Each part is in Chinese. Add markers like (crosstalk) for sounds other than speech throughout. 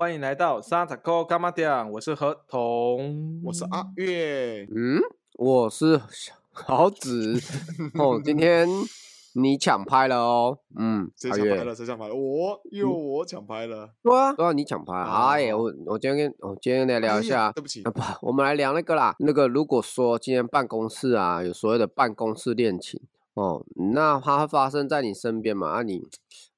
欢迎来到沙塔沟干妈店，我是何童，我是阿月。嗯，我是豪子。(laughs) 哦，今天你抢拍了哦。嗯，阿月，谁抢拍了？谁抢拍了？我又我抢拍了。对啊，对啊，你抢拍。哎，呀我我今天跟我今天来聊一哎呀下。对不起啊，不，我们来聊那个啦。那个，如果说今天办公室啊有所谓的办公室恋情哦，那它发生在你身边嘛？啊你，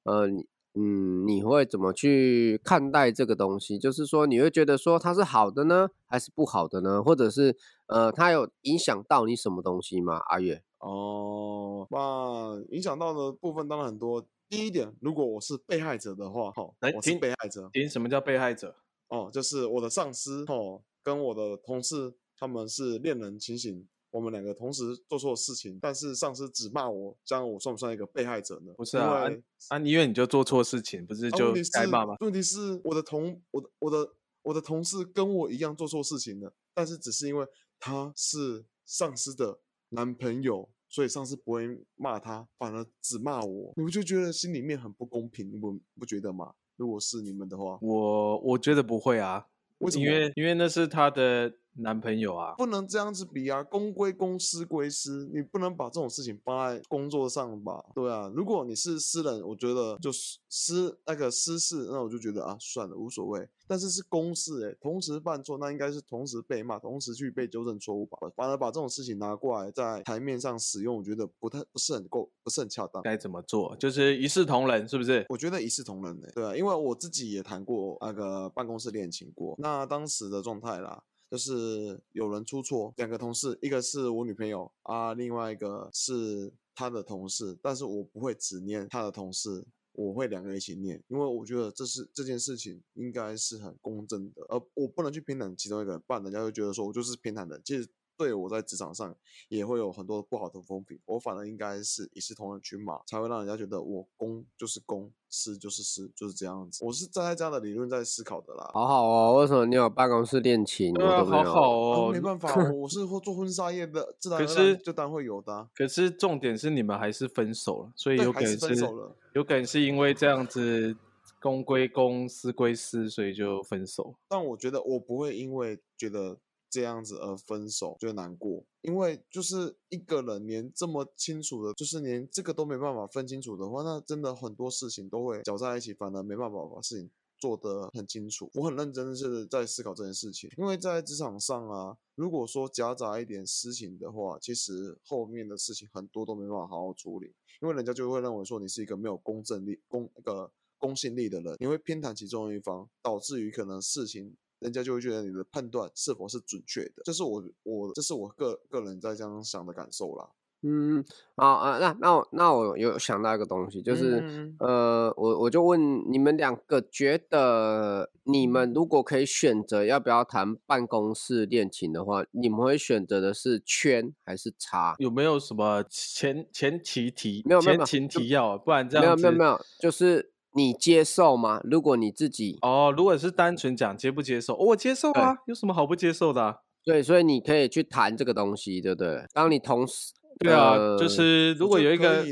呃，你嗯，你会怎么去看待这个东西？就是说，你会觉得说它是好的呢，还是不好的呢？或者是呃，它有影响到你什么东西吗？阿月？哦，那影响到的部分当然很多。第一点，如果我是被害者的话，哈，我是被害者听什么叫被害者？哦，就是我的上司哦，跟我的同事他们是恋人情形，我们两个同时做错事情，但是上司只骂我，这样我算不算一个被害者呢？不是啊啊，因为你就做错事情，不是啊，就该骂吗？问题是我的同我的我的我的同事跟我一样做错事情了，但是只是因为他是上司的男朋友，所以上司不会骂他，反而只骂我，你不就觉得心里面很不公平？你不不觉得吗？如果是你们的话，我我觉得不会啊，为什么因为因为那是他的男朋友啊。不能这样子比啊，公归公，私归私，你不能把这种事情放在工作上吧？对啊，如果你是私人，我觉得就是私那个私事，那我就觉得啊，算了，无所谓。但是是公事、欸，同时犯错，那应该是同时被骂，同时去被纠正错误吧。反而把这种事情拿过来在台面上使用，我觉得不太不是很够，不是很恰当。该怎么做？就是一视同仁，是不是？我觉得一视同仁呢、对啊，因为我自己也谈过那个办公室恋情过。那当时的状态啦，就是有人出错，两个同事，一个是我女朋友啊，另外一个是他的同事，但是我不会只念他的同事。我会两个一起念，因为我觉得这是这件事情应该是很公正的，而我不能去偏袒其中一个人，不然人家会觉得说我就是偏袒的。其实对我在职场上也会有很多不好的风评，我反而应该是一视同仁去骂，才会让人家觉得我公就是公，私就是私，就是这样子。我是站在这样的理论在思考的啦。好好哦，为什么你有办公室恋情？对啊，好好哦。没办法，我我是会做婚纱业的，自然可是就当然会有的啊、可是重点是你们还是分手了，所以有可能分手了有可能是因为这样子公归公，私归私，所以就分手。但我觉得我不会因为觉得这样子而分手就难过，因为就是一个人连这么清楚的，就是连这个都没办法分清楚的话，那真的很多事情都会搅在一起，反而没办法把事情做得很清楚。我很认真的是在思考这件事情，因为在职场上啊，如果说夹杂一点私情的话，其实后面的事情很多都没办法好好处理，因为人家就会认为说你是一个没有公正力、公那个公信力的人，你会偏袒其中一方，导致于可能事情。人家就会觉得你的判断是否是准确的，这是我我这是我个个人在这样想的感受啦。嗯，好啊，那那我那我有想到一个东西，就是、嗯呃，我我就问你们两个，觉得你们如果可以选择要不要谈办公室恋情的话，你们会选择的是圈还是叉？有没有什么前前提提没有没有前情提要啊？不然这样没有没有没有，就是你接受吗？如果你自己哦。如果是单纯讲接不接受，哦我接受啊，有什么好不接受的啊、对，所以你可以去谈这个东西，对不对？当你同时对啊，呃就是如果有一个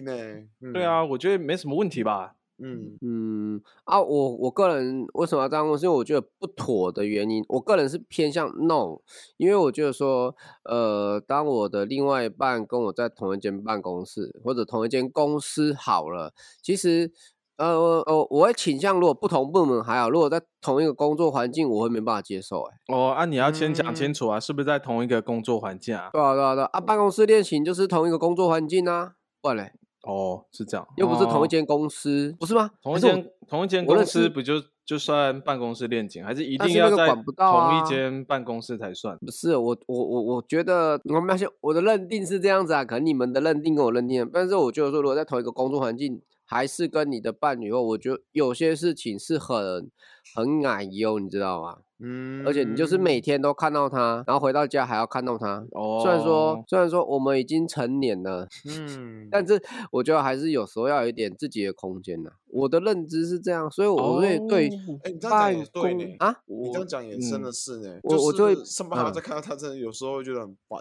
对啊，我觉得没什么问题吧。嗯，嗯啊，我我个人为什么要这样问？是因为我觉得不妥的原因，我个人是偏向 no，因为我觉得说，呃，当我的另外一半跟我在同一间办公室或者同一间公司好了，其实。呃我，我会倾向，如果不同部门还好，如果在同一个工作环境，我会没办法接受、欸。哎，哦，啊，你要先讲嗯清楚啊，是不是在同一个工作环境啊？对啊对啊对啊，啊，办公室恋情就是同一个工作环境啊，不然嘞，哦，是这样，又不是同哦一间公司，不是吗？同一间同一间公司不就就算办公室恋情，还是一定要在管不到同啊一间办公室才算？不是我我我我觉得我们要先我的认定是这样子啊，可能你们的认定跟我认定，但是我觉得说，如果在同一个工作环境，还是跟你的伴侣后，我觉得有些事情是很很矮油，你知道吗？嗯，而且你就是每天都看到他，然后回到家还要看到他。哦，虽然说虽然说我们已经成年了，(laughs) 嗯，但是我觉得还是有时候要有一点自己的空间的。我的认知是这样，所以我会对哦哎，你这样讲办也对啊，你这样讲也真的嗯是呢，我我就会是上班还嗯在看到他，真的有时候会觉得很烦。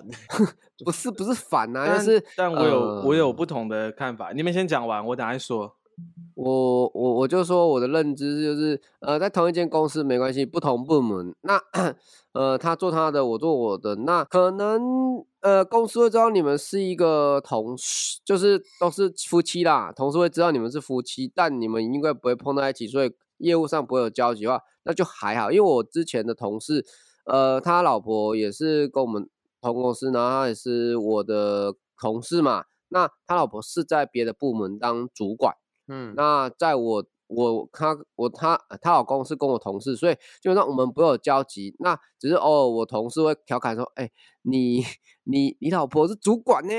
不是不是烦啊，但就是但我有、我有呃不同的看法，你们先讲完，我等下说。我我我就说我的认知就是，呃，在同一间公司没关系，不同部门，那 (clears throat) 呃他做他的，我做我的，那可能呃公司会知道你们是一个同事，就是都是夫妻啦，同事会知道你们是夫妻，但你们应该不会碰在一起，所以业务上不会有交集的话，那就还好，因为我之前的同事，呃，他老婆也是跟我们同公司，然后他也是我的同事嘛，那他老婆是在别的部门当主管。嗯，那在我我他我他她老公是跟我同事，所以基本上我们不会有交集。那只是偶尔我同事会调侃说：“哎、你你你老婆是主管呢、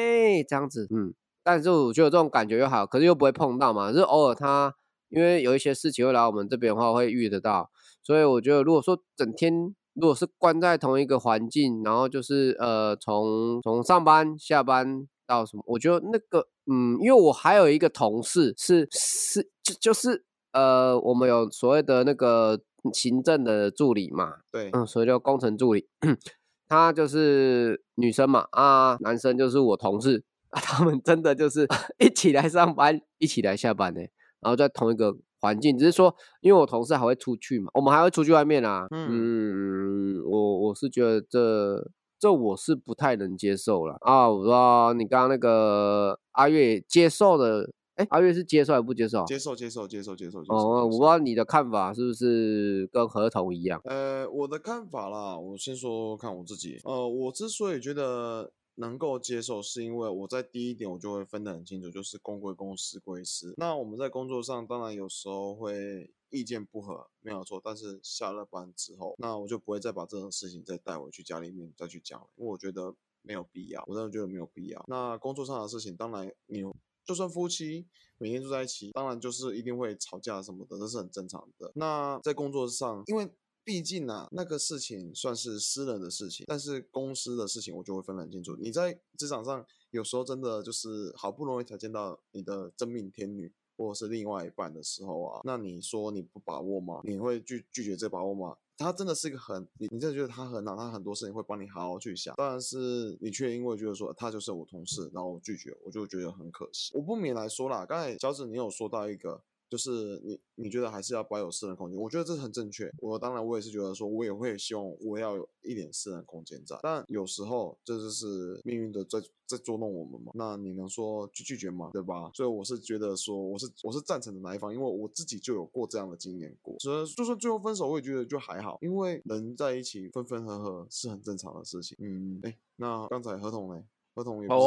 这样子，嗯。但是我觉得这种感觉又好，可是又不会碰到嘛。就是偶尔他因为有一些事情会来我们这边的话，会遇得到。所以我觉得，如果说整天如果是关在同一个环境，然后就是呃从从上班下班到什么，我觉得那个嗯，因为我还有一个同事是是就就是呃，我们有所谓的那个行政的助理嘛，对，嗯，所以叫工程助理，(clears throat) 她就是女生嘛，啊，男生就是我同事。啊，(laughs) 他们真的就是 (laughs) 一起来上班，一起来下班呢，然后在同一个环境，只是说，因为我同事还会出去嘛，我们还会出去外面啊，嗯，我我是觉得这这我是不太能接受了啊，我不知道你刚刚那个阿月接受的，哎，阿月是接受还是不接受？接受接受接受接受接受。哦，我不知道你的看法是不是跟合同一样？呃，我的看法啦，我先说看我自己。呃，我之所以觉得能够接受，是因为我在第一点我就会分得很清楚，就是公归公，私归私。那我们在工作上当然有时候会意见不合，没有错。但是下了班之后，那我就不会再把这种事情再带回去家里面再去讲了，因为我觉得没有必要，我真的觉得没有必要。那工作上的事情，当然你就算夫妻每天住在一起，当然就是一定会吵架什么的，这是很正常的。那在工作上，因为毕竟啊，那个事情算是私人的事情，但是公司的事情我就会分得很清楚。你在职场上有时候真的就是好不容易才见到你的真命天女。或者是另外一半的时候啊，那你说你不把握吗？你会拒拒绝这把握吗？他真的是一个很，你你真的觉得他很好，他很多事情会帮你好好去想。当然是你却因为觉得说他就是我同事，然后拒绝，我就觉得很可惜。我不免来说啦，刚才小紫你有说到一个，就是你你觉得还是要保有私人空间，我觉得这是很正确。我当然我也是觉得说，我也会希望我要有一点私人空间在，但有时候这就是命运的在在捉弄我们嘛。那你能说去拒绝吗？对吧？所以我是觉得说，我是我是赞成的那一方，因为我自己就有过这样的经验过。所以就算最后分手，我也觉得就还好，因为人在一起分分合合是很正常的事情。嗯，哎，那刚才合同呢？合同也不是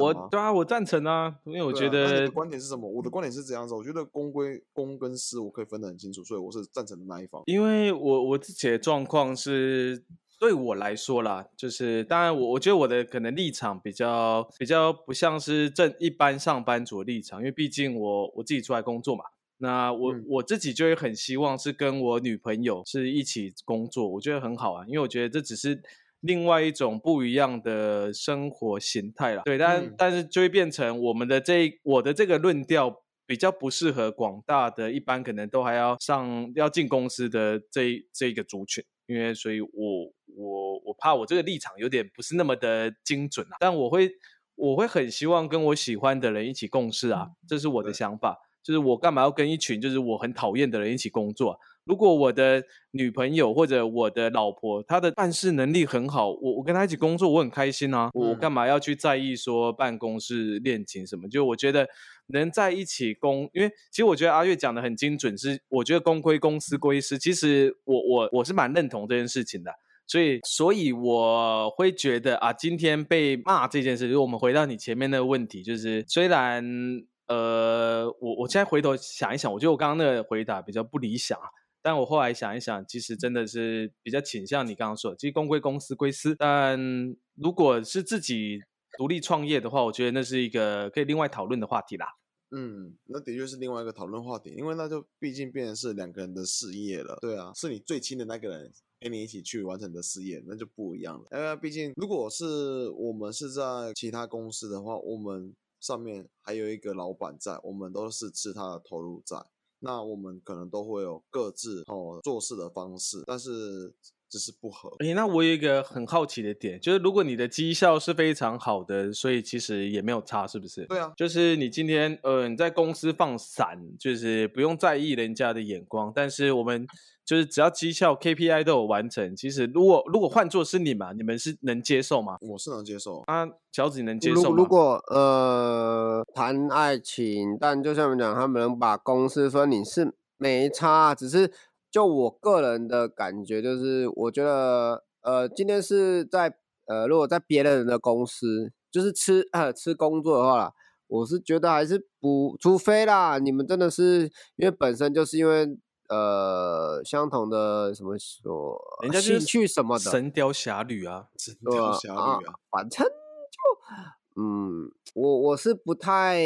我吗对啊，我赞成啊，因为我觉得观点是什么？我的观点是这样子，我觉得公归公跟私我可以分得很清楚，所以我是赞成的那一方。因为我我自己的状况是，对我来说啦，就是当然我我觉得我的可能立场比较比较不像是正一般上班族的立场，因为毕竟我我自己出来工作嘛。那我、嗯我自己就会很希望是跟我女朋友是一起工作，我觉得很好啊，因为我觉得这只是另外一种不一样的生活形态啦。对，但、嗯但是就会变成我们的这我的这个论调比较不适合广大的一般可能都还要上要进公司的这一这一个族群，因为所以我我我怕我这个立场有点不是那么的精准啊，但我会我会很希望跟我喜欢的人一起共事啊，这是我的想法。就是我干嘛要跟一群就是我很讨厌的人一起工作啊、如果我的女朋友或者我的老婆她的办事能力很好，我我跟她一起工作，我很开心啊。我干嘛要去在意说办公室恋情什么？就我觉得能在一起工，因为其实我觉得阿月讲的很精准，是我觉得公归公，私归私。其实我我我是蛮认同这件事情的。所以，所以我会觉得啊，今天被骂这件事，如果我们回到你前面那个问题，就是虽然呃，我我现在回头想一想，我觉得我刚刚那个回答比较不理想啊，但我后来想一想，其实真的是比较倾向你刚刚说，其实公归公，司归私。但如果是自己独立创业的话，我觉得那是一个可以另外讨论的话题啦。嗯，那的确是另外一个讨论话题，因为那就毕竟变成是两个人的事业了。对啊，是你最亲的那个人陪你一起去完成的事业，那就不一样了。因为毕竟如果是我们是在其他公司的话，我们上面还有一个老板在，我们都是吃他的投入在。那我们可能都会有各自哦做事的方式，但是只是不合。诶，那我有一个很好奇的点，就是如果你的绩效是非常好的，所以其实也没有差，是不是？对啊，就是你今天呃你在公司放散，就是不用在意人家的眼光，但是我们就是只要绩效 KPI 都有完成，其实如果如果换做是你嘛，你们是能接受吗？我是能接受。啊，小子你能接受吗？如如果呃谈爱情，但就像我们讲，他们能把公司分你是没差，只是就我个人的感觉，就是我觉得呃今天是在呃如果在别人的公司，就是吃呃吃工作的话啦，我是觉得还是不，除非啦，你们真的是因为本身就是因为呃相同的什么说兴趣什么的，神雕侠侣啊，神雕侠侣啊，反正就，嗯，我我是不太，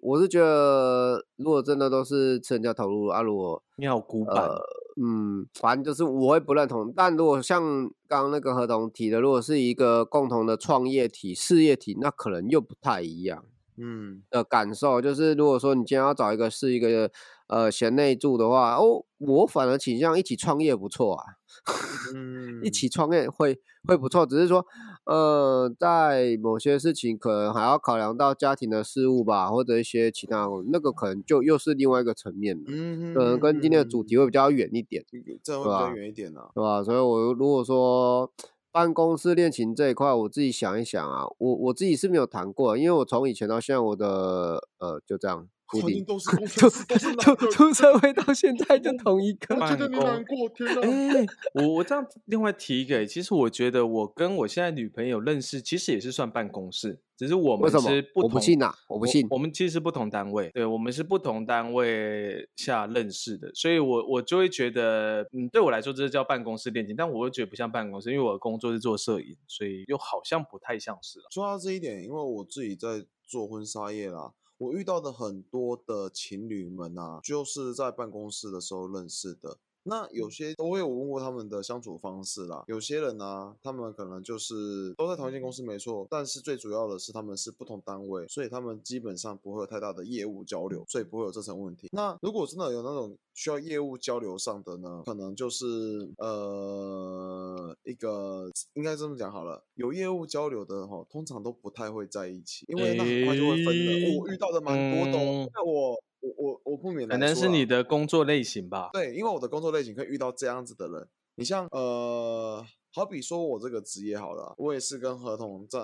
我是觉得，如果真的都是吃人家投入啊，如果你好古板。呃，嗯，反正就是我会不认同。但如果像刚刚那个合同提的，如果是一个共同的创业体、事业体，那可能又不太一样嗯，的感受。就是如果说你今天要找一个是一个呃贤内助的话，哦，我反而倾向一起创业不错啊。嗯 (laughs) 一起创业会会不错，只是说，呃，在某些事情可能还要考量到家庭的事务吧，或者一些其他，那个可能就又是另外一个层面了，嗯，可能跟今天的主题会比较远一点，嗯这会对吧比较远一点啊。对吧？所以我如果说办公室恋情这一块，我自己想一想啊，我我自己是没有谈过，因为我从以前到现在，我的呃就这样固环境定，都是工出程师，都是男出的。出社会到现在就同一个我，觉得你难过，天哪！哎、(laughs) 我我这样另外提一个，其实我觉得我跟我现在女朋友认识，其实也是算办公室，只是我们是不同。我不信呐我不信我们其实是不同单位，对我们是不同单位下认识的，所以我我就会觉得，嗯，对我来说这是叫办公室恋情，但我又觉得不像办公室，因为我的工作是做摄影，所以又好像不太像是了。说到这一点，因为我自己在做婚纱业啦，我遇到的很多的情侣们啊，就是在办公室的时候认识的。那有些我有问过他们的相处方式啦，有些人呢、他们可能就是都在同一间公司没错，但是最主要的是他们是不同单位，所以他们基本上不会有太大的业务交流，所以不会有这层问题。那如果真的有那种需要业务交流上的呢，可能就是呃一个应该这么讲好了，有业务交流的哈，通常都不太会在一起，因为那很快就会分的。诶我遇到的蛮多的、哦嗯，那我我我我不免可能是你的工作类型吧。对，因为我的工作类型可以遇到这样子的人。你像呃，好比说我这个职业好了，我也是跟合同在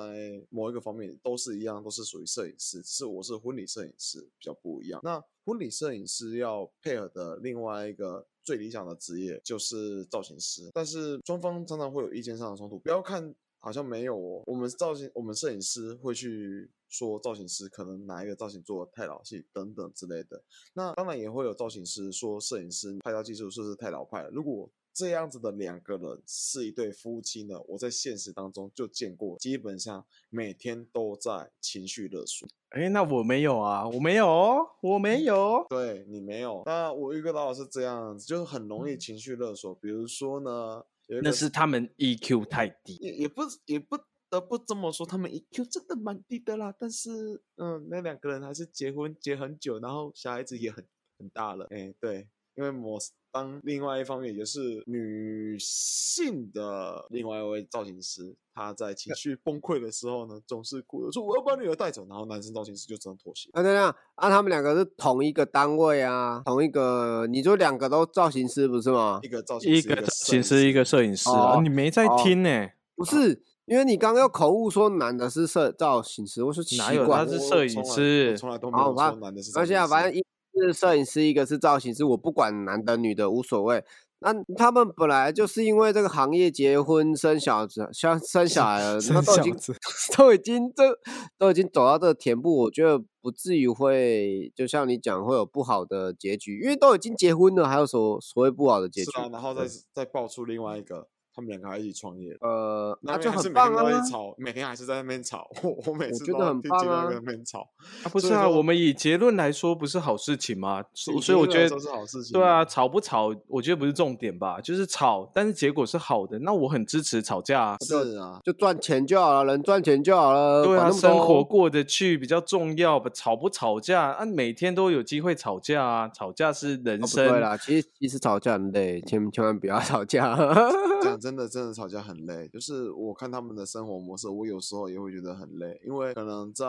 某一个方面都是一样，都是属于摄影师，只是我是婚礼摄影师，比较不一样。那婚礼摄影师要配合的另外一个最理想的职业就是造型师，但是双方常常会有意见上的冲突。不要看好像没有哦，我们造型，我们摄影师会去说造型师可能哪一个造型做的太老气等等之类的。那当然也会有造型师说摄影师拍照技术是不是太老派了？如果这样子的两个人是一对夫妻呢，我在现实当中就见过，基本上每天都在情绪勒索。哎，那我没有啊，我没有哦，我没有。对你没有，那我遇到的是这样子，就是很容易情绪勒索。比如说呢，那是他们 EQ 太低。也也不也不得不这么说，他们 EQ 真的蛮低的啦。但是，嗯，那两个人还是结婚结很久，然后小孩子也很很大了。哎，对，因为我当另外一方面也是女性的另外一位造型师，她在情绪崩溃的时候呢，总是哭着说我要把女儿带走，然后男生造型师就只能妥协。啊，对啊，啊，他们两个是同一个单位啊，同一个，你就两个都造型师不是吗一？个造型师一，个造型师，一个摄影师哦啊，你没在哦听呢？不是，因为你刚刚有口误说男的是摄造型师，我说奇哪有怪他是摄影师从来都没有说男的是造而且啊，型师。反正一个是摄影师，一个是造型师，我不管男的女的无所谓。那他们本来就是因为这个行业结婚生小子，像生小孩了，那都已经 (laughs) 都已经这都已经走到这个田步，我觉得不至于会就像你讲会有不好的结局，因为都已经结婚了，还有所所谓不好的结局是？啊，然后再再爆出另外一个，他们两个还一起创业。呃，那那就很棒啊吵，每天还是在那边吵。我我每次觉都得很棒啊在那边吵，啊，不是啊，我们以结论来说，不是好事情吗？所以我觉得结论来说是好事情对啊，啊吵不吵，我觉得不是重点吧，就是吵，但是结果是好的，那我很支持吵架啊。是啊，就赚钱就好了，能赚钱就好了，对啊，生活过得去比较重要吧。吵不吵架啊？每天都有机会吵架啊，吵架是人生。对啦，其实其实吵架很累，千千万不要 (laughs) 吵架。(laughs) 真的真的吵架很累。就是我看他们的生活模式，我有时候也会觉得很累，因为可能在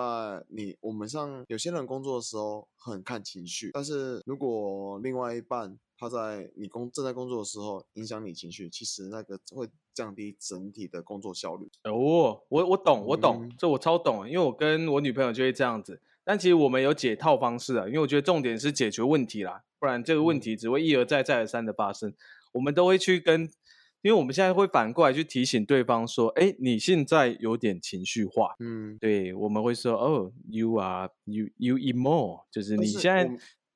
你我们上有些人工作的时候很看情绪，但是如果另外一半他在你工正在工作的时候影响你情绪，其实那个会降低整体的工作效率。哦，我我懂，我懂，嗯这我超懂，因为我跟我女朋友就会这样子。但其实我们有解套方式啊，因为我觉得重点是解决问题啦，不然这个问嗯题只会一而再再而三的发生。我们都会去跟，因为我们现在会反过来去提醒对方说，哎，你现在有点情绪化。嗯，对，我们会说，哦，you are you you emo，就是你现在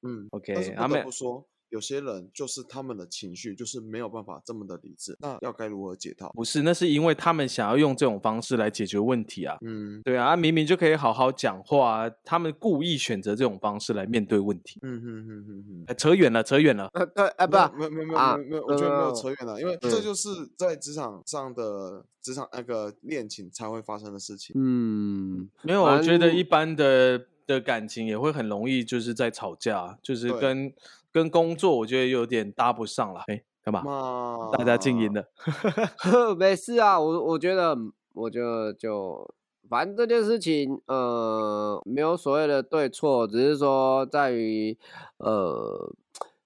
嗯 OK，他们不说，有些人就是他们的情绪就是没有办法这么的理智，那要该如何解套？不是，那是因为他们想要用这种方式来解决问题啊。嗯对啊，啊明明就可以好好讲话啊，他们故意选择这种方式来面对问题。嗯哼哼哼哼。哎扯远了，扯远了。呃，对，哎，不没有没有没有啊没有没有，我觉得没有呃扯远了，因为嗯这就是在职场上的职场那个恋情才会发生的事情。嗯，没有，我觉得一般的的感情也会很容易就是在吵架，就是跟跟工作我觉得有点搭不上了。哎，干嘛？嘛，大家静音了。(laughs) (laughs) 没事啊，我我觉得，我觉得就反正这件事情，呃，没有所谓的对错，只是说在于，呃，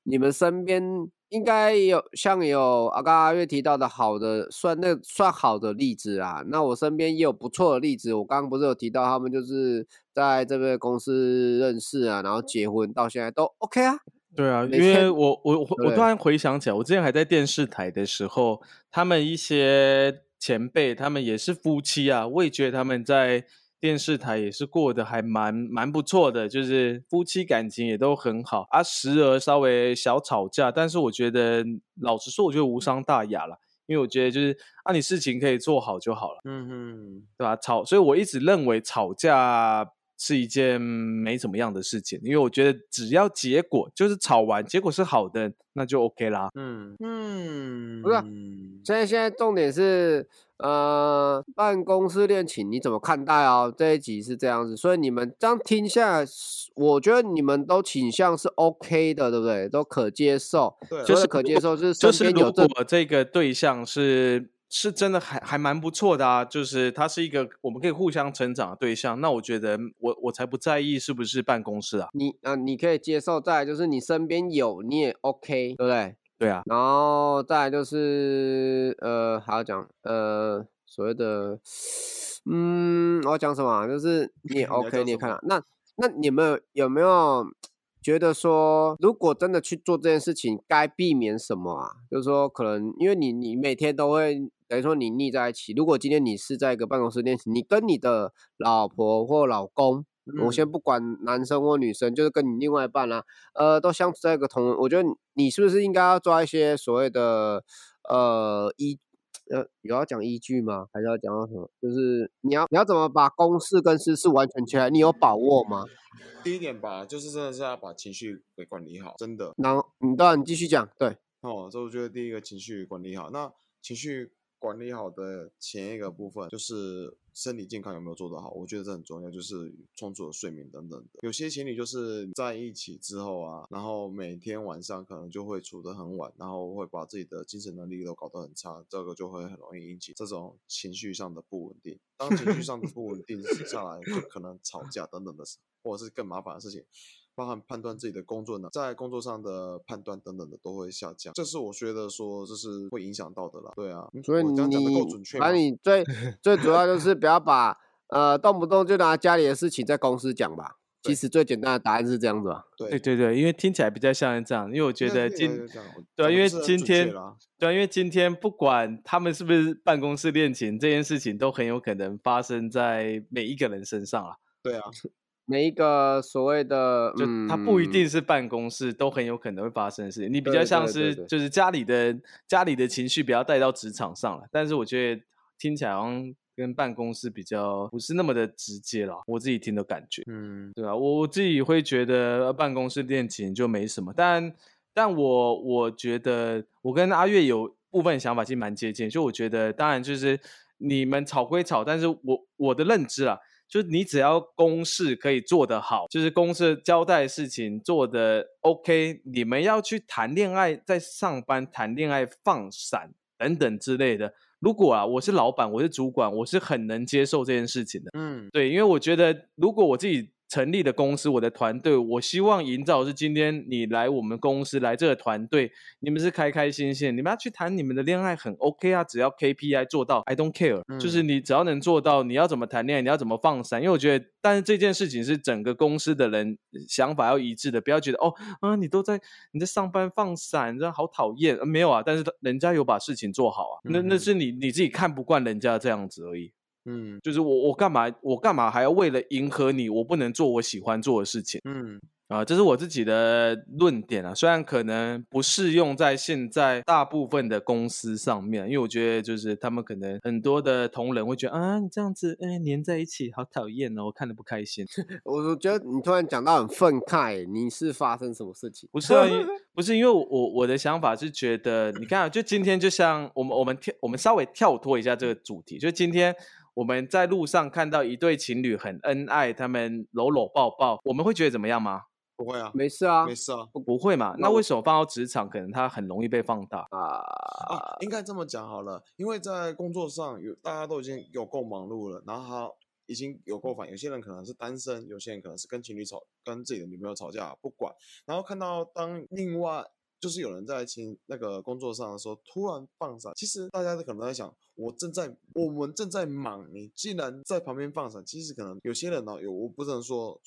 你们身边应该有像有阿，刚刚阿月提到的好的，算那算好的例子啊。那我身边也有不错的例子，我刚刚不是有提到他们就是在这个公司认识啊，然后结婚到现在都 OK 啊。对啊，因每为我我我我突然回想起来，我之前还在电视台的时候，他们一些前辈，他们也是夫妻啊，我也觉得他们在电视台也是过得还蛮蛮不错的，就是夫妻感情也都很好啊，时而稍微小吵架，但是我觉得老实说，我觉得无伤大雅了。因为我觉得就是啊，你事情可以做好就好了，嗯哼，对吧？吵，所以我一直认为吵架是一件没怎么样的事情，因为我觉得只要结果就是吵完结果是好的，那就 OK 啦。嗯嗯，不是啊现在现在重点是，呃，办公室恋情你怎么看待哦？这一集是这样子，所以你们这样听下来，我觉得你们都倾向是 OK 的，对不对？都可接受。对，就是可接受，就是就是如身边有这果这个对象是是真的还还蛮不错的啊，就是他是一个我们可以互相成长的对象，那我觉得我我才不在意是不是办公室啊。你啊、你可以接受，再来就是你身边有你也 OK，对不对？对啊，然后再来就是呃，还要讲呃所谓的，嗯，我要讲什么啊？就是你也 (laughs) OK，你也看了。那那你们有没有觉得说，如果真的去做这件事情，该避免什么啊？就是说，可能因为你你每天都会等于说你腻在一起。如果今天你是在一个办公室恋情，你跟你的老婆或老公。我先嗯不管男生或女生，就是跟你另外一半啊，呃，都相处在一个同，我觉得你你是不是应该要抓一些所谓的呃依呃有要讲依据吗？还是要讲到什么？就是你要你要怎么把公式跟私事完全切来？你有把握吗？第一点吧，就是真的是要把情绪给管理好，真的然后你当然你继续讲，对，哦。所以我觉得第一个情绪管理好，那情绪管理好的前一个部分就是身体健康有没有做得好，我觉得这很重要，就是充足的睡眠等等的。有些情侣就是在一起之后啊，然后每天晚上可能就会处得很晚，然后会把自己的精神能力都搞得很差，这个就会很容易引起这种情绪上的不稳定。当情绪上的不稳定下来，就可能吵架等等的，或者是更麻烦的事情。包含判断自己的工作呢，在工作上的判断等等的都会下降，这是我觉得说这是会影响到的啦。对啊，嗯所以我这样讲的你够准确吗反？正 (laughs) 你最最主要就是不要把呃动不动就拿家里的事情在公司讲吧。其实最简单的答案是这样子吧。对对对对，因为听起来比较像是这样，因为我觉得今对啊，因为今天对啊，因为今天不管他们是不是办公室恋情，这件事情都很有可能发生在每一个人身上啊。对啊，每一个所谓的，就它不一嗯定是办公室，都很有可能会发生的事情。你比对较像是就是家里的家里的情绪不要带到职场上了，但是我觉得听起来好像跟办公室比较不是那么的直接了，我自己听的感觉。嗯，对啊，我我自己会觉得呃办公室恋情就没什么，但但我我觉得我跟阿月有部分想法其实蛮接近，就我觉得当然就是你们吵归吵，但是我我的认知啊，就是你只要公事可以做得好，就是公事交代事情做得 OK，你们要去谈恋爱，在上班谈恋爱放闪。等等之类的。如果啊，我是老板，我是主管，我是很能接受这件事情的。嗯，对，因为我觉得如果我自己。成立的公司，我的团队，我希望营造是今天你来我们公司来这个团队，你们是开开心心，你们要去谈你们的恋爱很 OK 啊，只要 KPI 做到，I don't care，就是你只要能做到，你要怎么谈恋爱，你要怎么放闪，因为我觉得，但是这件事情是整个公司的人想法要一致的，不要觉得哦啊，你都在你在上班放闪，这好讨厌，没有啊，但是人家有把事情做好啊，那那是你你自己看不惯人家这样子而已。嗯，就是我我干嘛我干嘛还要为了迎合你，我不能做我喜欢做的事情？嗯啊，这是我自己的论点啊，虽然可能不适用在现在大部分的公司上面，因为我觉得就是他们可能很多的同仁会觉得啊，你这样子哎黏在一起好讨厌哦，我看的不开心。(laughs) 我觉得你突然讲到很愤慨，你是发生什么事情？不是啊，(laughs) 不是因为我我的想法是觉得，你看，就今天就像我们我们跳我们稍微跳脱一下这个主题，就今天。我们在路上看到一对情侣很恩爱，他们搂搂抱抱，我们会觉得怎么样吗？不会啊，没事啊，没事啊，不不会嘛？那为什么放到职场，可能它很容易被放大啊？啊，应该这么讲好了，因为在工作上有大家都已经有够忙碌了，然后他已经有够烦，有些人可能是单身，有些人可能是跟情侣吵，跟自己的女朋友吵架，不管，然后看到当另外。就是有人在听那个工作上的时候突然放闪，其实大家可能在想，我正在我们正在忙，你既然在旁边放闪，其实可能有些人呢，有我不能说。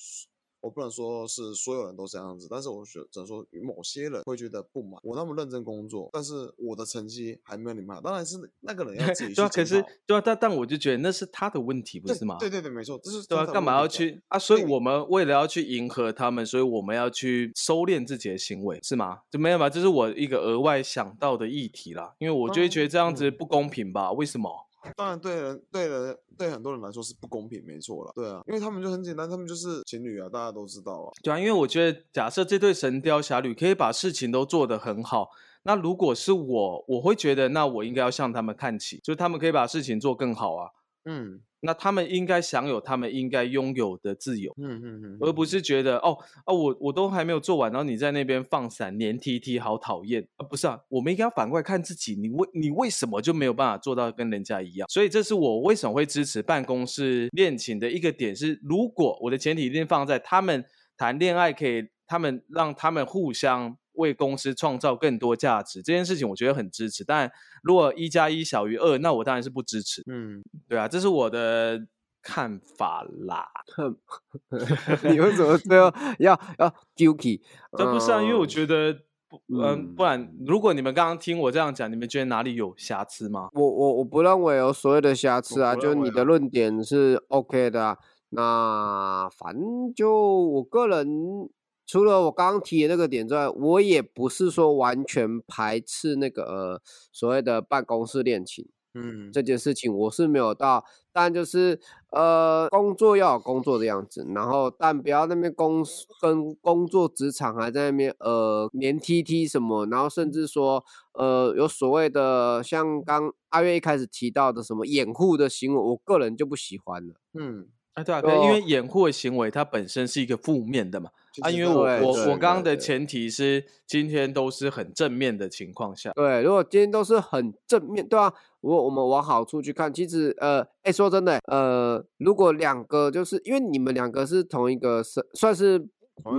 我不能说是所有人都这样子，但是我觉只能说某些人会觉得不满。我那么认真工作，但是我的成绩还没有你们好。当然是那个人要自己去 (laughs) 对啊，可是对啊，但但我就觉得那是他的问题，不是吗？对对对，没错，这是对啊，干嘛要去啊？所以我们为了要去迎合他们，所以我们要去收敛自己的行为，是吗？就没有吧？这是我一个额外想到的议题啦，因为我就会觉得这样子不公平吧？为什么？当然，对人、对人、对很多人来说是不公平，没错了。对啊，因为他们就很简单，他们就是情侣啊，大家都知道啊。对啊，因为我觉得，假设这对神雕侠侣可以把事情都做得很好，那如果是我，我会觉得，那我应该要向他们看齐，就是他们可以把事情做更好啊。嗯。那他们应该享有他们应该拥有的自由，嗯嗯嗯，而不是觉得哦哦，我我都还没有做完，然后你在那边放闪黏 T T，好讨厌啊！不是啊，我们应该要反过来看自己，你为你为什么就没有办法做到跟人家一样？所以这是我为什么会支持办公室恋情的一个点是，如果我的前提一定放在他们谈恋爱可以，他们让他们互相。为公司创造更多价值这件事情，我觉得很支持。但如果一加一小于二，那我当然是不支持。嗯，对啊，这是我的看法啦。(laughs) 你为什么最后 (laughs) 要要 guilty？这不是啊，因为我觉得，嗯，不然如果你们刚刚听我这样讲，你们觉得哪里有瑕疵吗？我我我不认为有所谓的瑕疵啊，就你的论点是 OK 的。啊那反正就我个人。除了我刚刚提的那个点之外，我也不是说完全排斥那个呃所谓的办公室恋情，嗯，这件事情我是没有到，但就是呃工作要有工作的样子，然后但不要那边公跟工作职场还在那边呃黏 T T 什么，然后甚至说呃有所谓的像刚阿月一开始提到的什么掩护的行为，我个人就不喜欢了，嗯。啊，对啊，因为掩护的行为它本身是一个负面的嘛。啊，因为我我我刚刚的前提是今天都是很正面的情况下。对，如果今天都是很正面，对啊，如果我们往好处去看，其实呃，哎，说真的，呃，如果两个就是因为你们两个是同一个是算是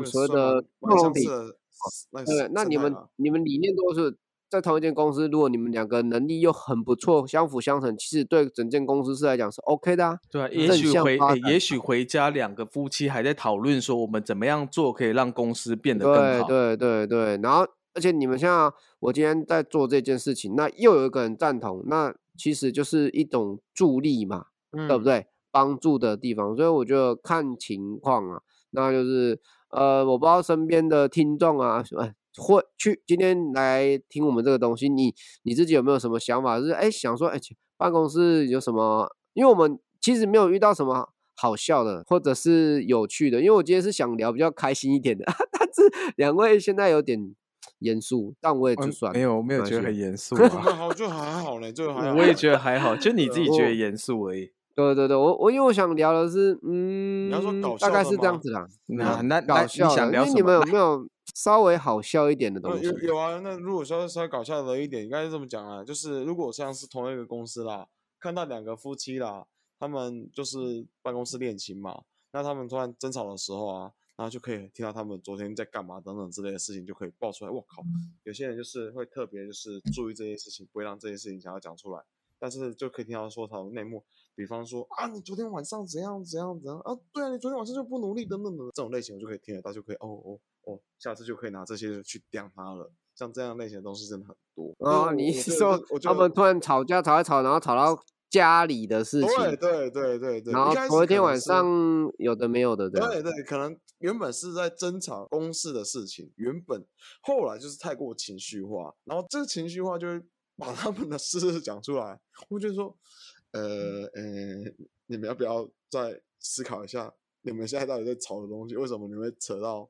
所谓的共同体，对，那你们你们理念都是。在同一间公司，如果你们两个能力又很不错，相辅相成，其实对整间公司是来讲是 OK 的啊。对啊，也许回也许回家两个夫妻还在讨论说我们怎么样做可以让公司变得更好。对对对对，然后而且你们像我今天在做这件事情，那又有一个人赞同，那其实就是一种助力嘛，对不对？帮助的地方，所以我觉得看情况啊，那就是呃，我不知道身边的听众啊，哎。会去今天来听我们这个东西，你你自己有没有什么想法？就是哎，想说哎，办公室有什么？因为我们其实没有遇到什么好笑的，或者是有趣的。因为我今天是想聊比较开心一点的，(laughs) 但是两位现在有点严肃，但我也就算没有，我没有觉得很严肃啊。好，就还好嘞，就还好。我也觉得还好，就你自己觉得严肃而已。对对对，我我因为我想聊的是，嗯，要说搞大概是这样子啦。(laughs) 那那那搞笑想聊什么？为你们有没有稍微好笑一点的东西？呃有有啊，那如果说稍微搞笑的一点，应该是这么讲啊，就是如果像是同一个公司啦，看到两个夫妻啦，他们就是办公室恋情嘛，那他们突然争吵的时候啊，然后就可以听到他们昨天在干嘛等等之类的事情，就可以爆出来。我靠，有些人就是会特别就是注意这些事情，不会让这些事情想要讲出来，但是就可以听到说他们内幕，比方说啊，你昨天晚上怎样怎样怎样啊，对啊，你昨天晚上就不努力等等等这种类型，我就可以听得到，就可以哦哦哦，下次就可以拿这些去刁他了。像这样类型的东西真的很多。哦，就是我你是说他们突然吵架吵一吵，然后吵到家里的事情，对对对对对，然后一开始头一天晚上有的没有的对。对对，可能原本是在争吵公事的事情，原本后来就是太过情绪化，然后这个情绪化就会把他们的事 (laughs) 讲出来。我就说，呃呃，你们要不要再思考一下，你们现在到底在吵的东西，为什么你们会扯到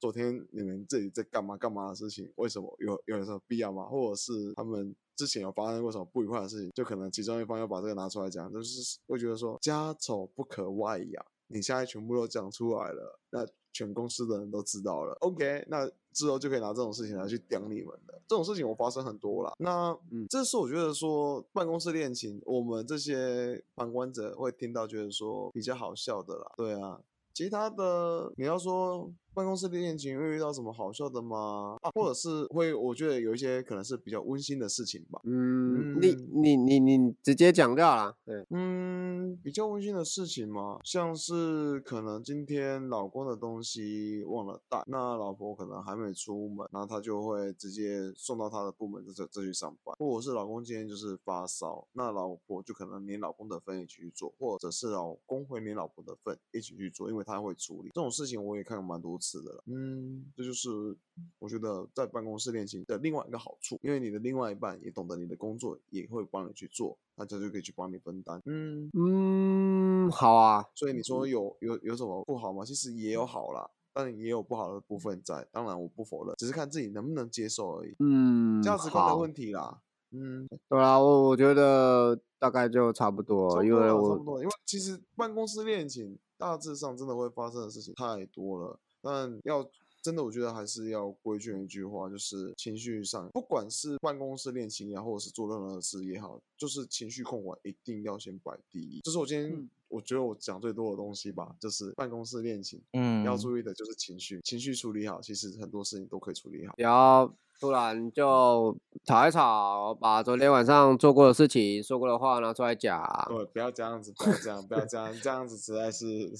昨天你们自己在干嘛干嘛的事情？为什么有有什么必要吗？或者是他们之前有发生过什么不愉快的事情，就可能其中一方要把这个拿出来讲，就是会觉得说家丑不可外扬。你现在全部都讲出来了，那全公司的人都知道了。OK，那之后就可以拿这种事情来去刁你们的。这种事情我发生很多了。那嗯这是我觉得说办公室恋情，我们这些旁观者会听到觉得说比较好笑的啦。对啊，其他的你要说办公室恋情会遇到什么好笑的吗？啊，或者是会，我觉得有一些可能是比较温馨的事情吧。嗯，你嗯你你你直接讲掉了。对，嗯，比较温馨的事情嘛，像是可能今天老公的东西忘了带，那老婆可能还没出门，然后他就会直接送到他的部门这这去上班，或者是老公今天就是发烧，那老婆就可能连老公的份一起去做，或者是老公会连老婆的份一起去做，因为他会处理这种事情，我也看过蛮多次的了。嗯，这就是我觉得在办公室恋情的另外一个好处，因为你的另外一半也懂得你的工作，也会帮你去做，那他就可以去帮你分担。嗯，嗯，好啊，所以你说有有有什么不好吗？其实也有好啦，但也有不好的部分在。当然我不否认，只是看自己能不能接受而已，嗯，价值观的问题啦。嗯，对啦，我我觉得大概就差不多，不多因为我不多，因为其实办公室恋情大致上真的会发生的事情太多了，但要。真的，我觉得还是要规劝一句话，就是情绪上，不管是办公室恋情也好，或者是做任何事也好，就是情绪控管一定要先摆第一。这是我今天、嗯我觉得我讲最多的东西吧，就是办公室恋情，嗯，要注意的就是情绪，情绪处理好，其实很多事情都可以处理好。不要突然就吵一吵，把昨天晚上做过的事情、说过的话拿出来讲，对，不要这样子，不要这样，不要这样，这样子实在是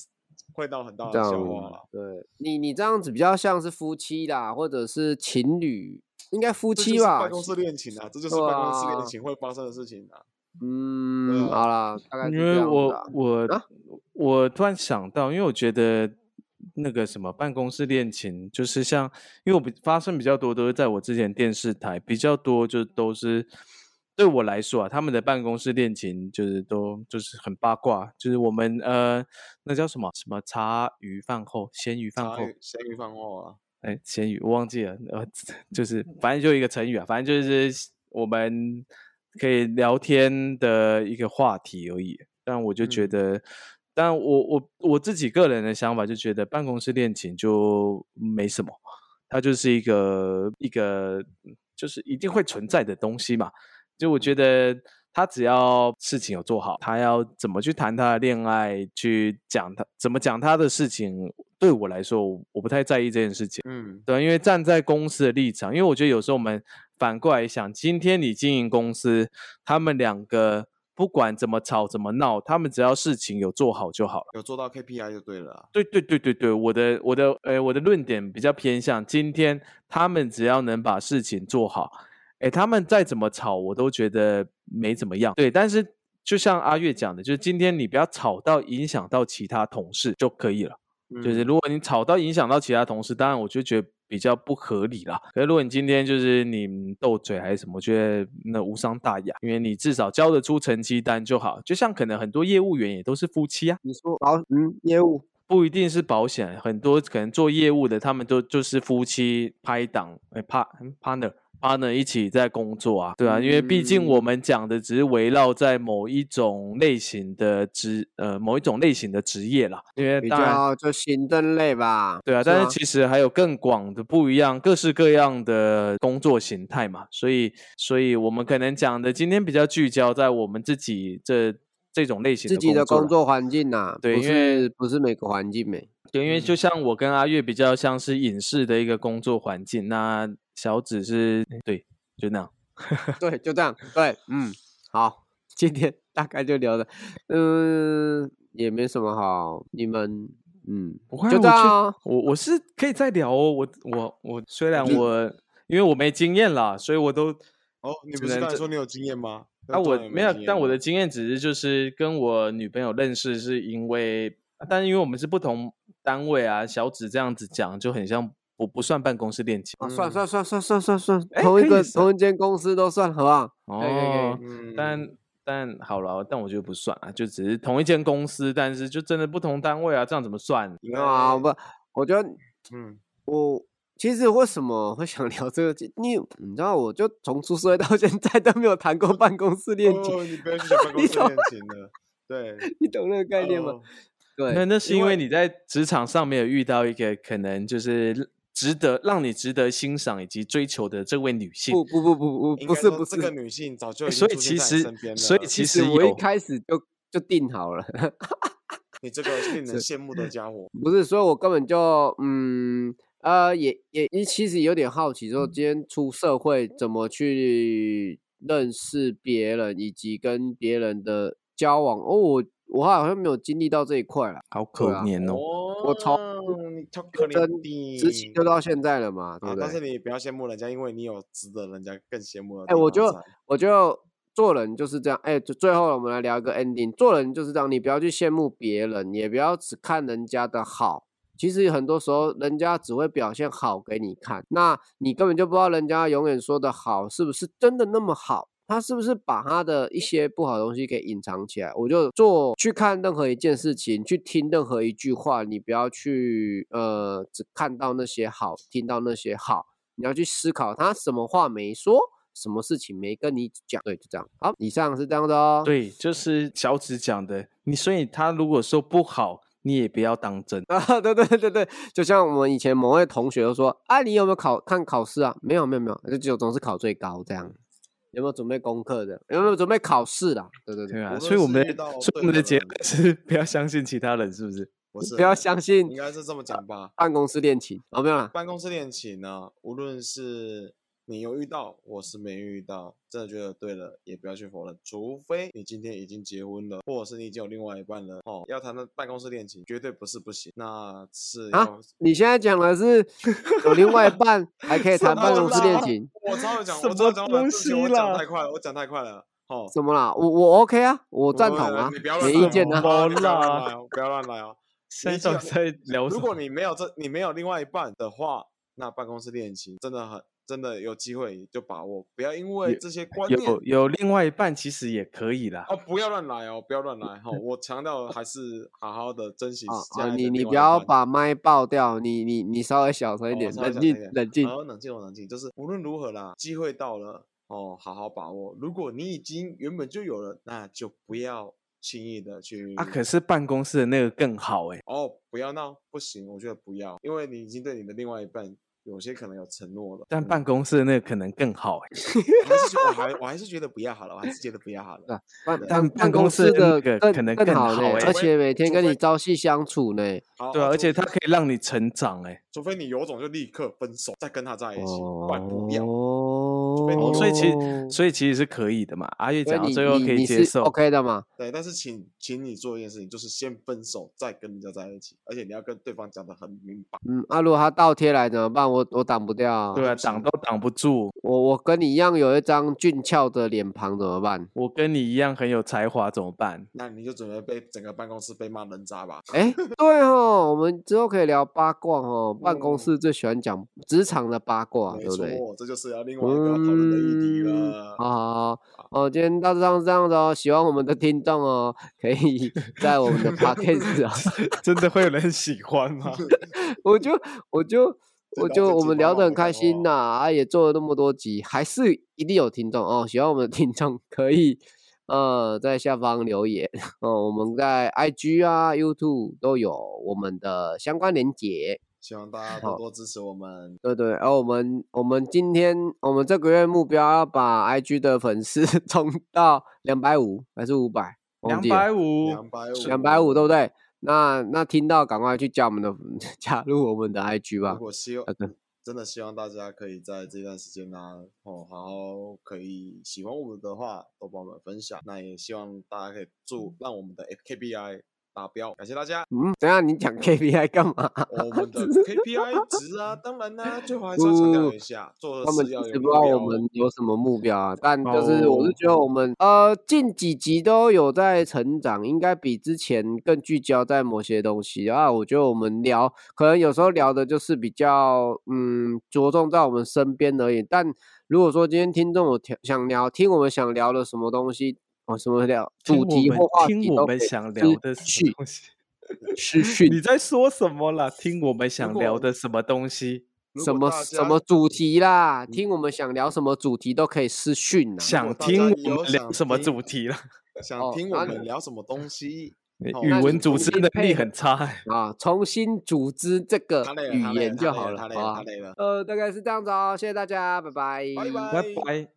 会闹很大的笑话啦。对你你这样子比较像是夫妻啦，或者是情侣，应该夫这就是妻吧办？公室恋情啊，这就是对办公室啊恋情会发生的事情啊。嗯，啊好啦，大概因这样子为我我、啊我突然想到，因为我觉得那个什么办公室恋情，就是像，因为我比发生比较多都是在我之前电视台比较多，就都是对我来说啊，他们的办公室恋情就是都就是很八卦，就是我们呃那叫什么什么茶余饭后闲鱼饭后茶余闲鱼饭后啊，哎，咸鱼我忘记了，呃，就是反正就一个成语啊，反正就是我们可以聊天的一个话题而已。但我就觉嗯得，但我我我自己个人的想法就觉得办公室恋情就没什么，它就是一个一个就是一定会存在的东西嘛。就我觉得他只要事情有做好，他要怎么去谈他的恋爱，去讲他怎么讲他的事情，对我来说，我我不太在意这件事情。嗯，对，因为站在公司的立场，因为我觉得有时候我们反过来想，今天你经营公司，他们两个不管怎么吵怎么闹，他们只要事情有做好就好了。有做到 KPI 就对了啊。对对对对对，我的我的呃我的论点比较偏向，今天他们只要能把事情做好，哎，他们再怎么吵，我都觉得没怎么样。对，但是就像阿月讲的，就是今天你不要吵到影响到其他同事就可以了。就是嗯如果你吵到影响到其他同事，当然我就觉得比较不合理啦。可是如果你今天就是你斗嘴还是什么，我觉得那无伤大雅，因为你至少交得出成绩单就好。就像可能很多业务员也都是夫妻啊，你说保嗯业务不一定是保险，很多可能做业务的他们都就是夫妻拍档，哎 pa partner partner 一起在工作啊，对啊，因为毕竟我嗯们讲的只是围绕在某一种类型的职呃某一种类型的职业啦，因为比当然较就行政类吧。对啊，是但是其实还有更广的不一样，各式各样的工作形态嘛，所以所以我们可能讲的今天比较聚焦在我们自己这这种类型自己的工作环境呐，不对因为不是每个环境没。对，因为嗯就像我跟阿月比较像是影视的一个工作环境，那小紫是对，就那样。(laughs) (laughs) 对，就这样。对，嗯，好，今天 (laughs) 大概就聊了，嗯，也没什么好，你们，嗯，不会啊我觉这样啊。我我是可以再聊哦，我我我虽然我因为我没经验啦，所以我都哦，你不是刚才说你有经验吗？啊，我那突然没有，但我的经验只是就是跟我女朋友认识，是因为，但因为我们是不同单位啊，小紫这样子讲就很像不不算办公室恋情啊，算嗯算算算算算算，哎同一个同一间公司都算，好不好？可以可以可以哦。嗯，但但好了，但我觉得不算啊，就只是同一间公司，但是就真的不同单位啊，这样怎么算？应没有啊，该不，我觉得嗯，我其实为什么会想聊这个？你你知道，我就从出社会到现在都没有谈过办公室恋情，哦，你不要去讲办公室恋情了，对，(laughs) 你懂那个概念吗？哦对，那那是因为你在职场上没有遇到一个可能就是值得让你值得欣赏以及追求的这位女性，不不不不不是不是这个女性早就所以其实所以其实我一有开始就就定好了。你这个令人羡慕的家伙，不是，所以我根本就嗯呃也也也其实有点好奇，说今天出社会怎么去认识别人，以及跟别人的交往。哦，我我好像没有经历到这一块了，好可怜哦。我从你超可怜真的，执勤就到现在了嘛，对不对但是对？你不要羡慕人家，因为你有值得人家更羡慕的哎、我就在我就做人就是这样。哎、就最后我们来聊一个 ending，做人就是这样，你不要去羡慕别人，也不要只看人家的好。其实很多时候，人家只会表现好给你看，那你根本就不知道人家永远说的好是不是真的那么好，他是不是把他的一些不好的东西给隐藏起来。我就做去看任何一件事情，去听任何一句话，你不要去呃只看到那些好，听到那些好，你要去思考他什么话没说。什么事情没跟你讲？对，就这样。好，以上是这样的哦。对，就是小紫讲的，你所以他如果说不好，你也不要当真。(laughs) 啊，对对对对，就像我们以前某位同学都说，啊，你有没有考看考试啊？没有没有没有，就只有总是考最高这样。有没有准备功课的？有没有准备考试的？对对对，对啊，所以我们所以我们的结论是 (laughs) 不要相信其他人，是不是？(laughs) 不是不要相信应该是这么讲吧。办公室恋情。哦，没有啦，办公室恋情呢，无论是你有遇到，我是没遇到，真的觉得对了，也不要去否认，除非你今天已经结婚了，或者是你已经有另外一半了，哦，要谈的办公室恋情，绝对不是不行，那是啊你现在讲的是 (laughs) 有另外一半还可以谈什办公室恋情？我超有讲，什我超有讲东西啦讲太快了，我讲太快了，哦，怎么啦？我我 OK 啊，我赞不同啊你不要，乱来没意见啊。么哦你不要乱啦来哦，不要乱来哦。(laughs) 现在你只有到底在聊？如果你没有这，你没有另外一半的话，那办公室恋情真的很真的有机会就把握，不要因为这些观念有有另外一半，其实也可以啦。哦，不要乱来哦，不要乱来哈、我强调还是好好的珍惜啊！你你不要把麦爆掉，你你你稍微小声一哦点，冷静冷静。好，冷静，冷静，就是无论如何啦，机会到了哦，好好把握。如果你已经原本就有了，那就不要轻易的去啊，可是办公室的那个更好哎、哦，不要闹，不行，我觉得不要，因为你已经对你的另外一半有些可能有承诺了。但嗯办公室的那个可能更好哎、(laughs) 我还是我还我还是觉得不要好了，我还是觉得不要好了。啊办办但办公公室的那个可能更更好呢，好欸而且每天跟你朝夕相处呢。对而且他可以让你成长哎、除非你有种就立刻分手，再跟他在一起，不然不要。所以其实哦所以其实是可以的嘛。阿月讲到最后可以接受，OK 的嘛？对，但是请请你做一件事情，就是先分手，再跟人家在一起，而且你要跟对方讲的很明白。嗯，啊，如果他倒贴来怎么办？我我挡不掉啊。对啊，挡都挡不住。我我跟你一样有一张俊俏的脸庞怎么办？我跟你一样很有才华，怎么办？那你就准备被整个办公室被骂人渣吧。哎，(laughs) 对哦，我们之后可以聊八卦哦。办公嗯室最喜欢讲职场的八卦，没对不对？错，这就是要另外一个要讨论的议题嗯了。好好好，哦，今天大致上是这样子哦。喜欢我们的听众哦，可以 (laughs) 在我们的 podcast (laughs) 啊，真的会有人喜欢吗？(laughs) 我就我就我就我们聊得很开心呐，啊，也做了那么多集，还是一定有听众哦。喜欢我们的听众可以呃在下方留言哦，我们在 IG 啊、YouTube 都有我们的相关连结。希望大家多多支持我们。对对，然后我们我们今天我们这个月目标要把 IG 的粉丝 (laughs) 冲到两百五还是五百？两百五，两百五，两百五，对不对？那那听到赶快去加我们的 (laughs) 加入我们的 IG 吧。如果希望真的希望大家可以在这段时间呢，哦，好好可以喜欢我们的话，都帮我们分享。那也希望大家可以祝让我们的 KPI。达标，感谢大家。嗯，等下你讲 KPI 干嘛？我们的 (laughs) KPI 值啊，当然啦，最好还是要强调一下，做他们知不知道我们有什么目标啊？但就是我是觉得我们呃近几集都有在成长，应该比之前更聚焦在某些东西啊。我觉得我们聊可能有时候聊的就是比较嗯着重在我们身边而已。但如果说今天听众有想聊听我们想聊的什么东西。哦，什么聊主题或话题我们想聊的什么东西？私讯，你在说什么啦？听我们想聊的什么东西？什么什么主题啦？听我们想聊什么主题都可以私讯啊。想听我们聊什么主题了？想听我们聊什么东西？语文主持能力很差啊！重新组织这个语言就好了啊。呃，大概是这样子哦，谢谢大家，拜拜，拜拜拜。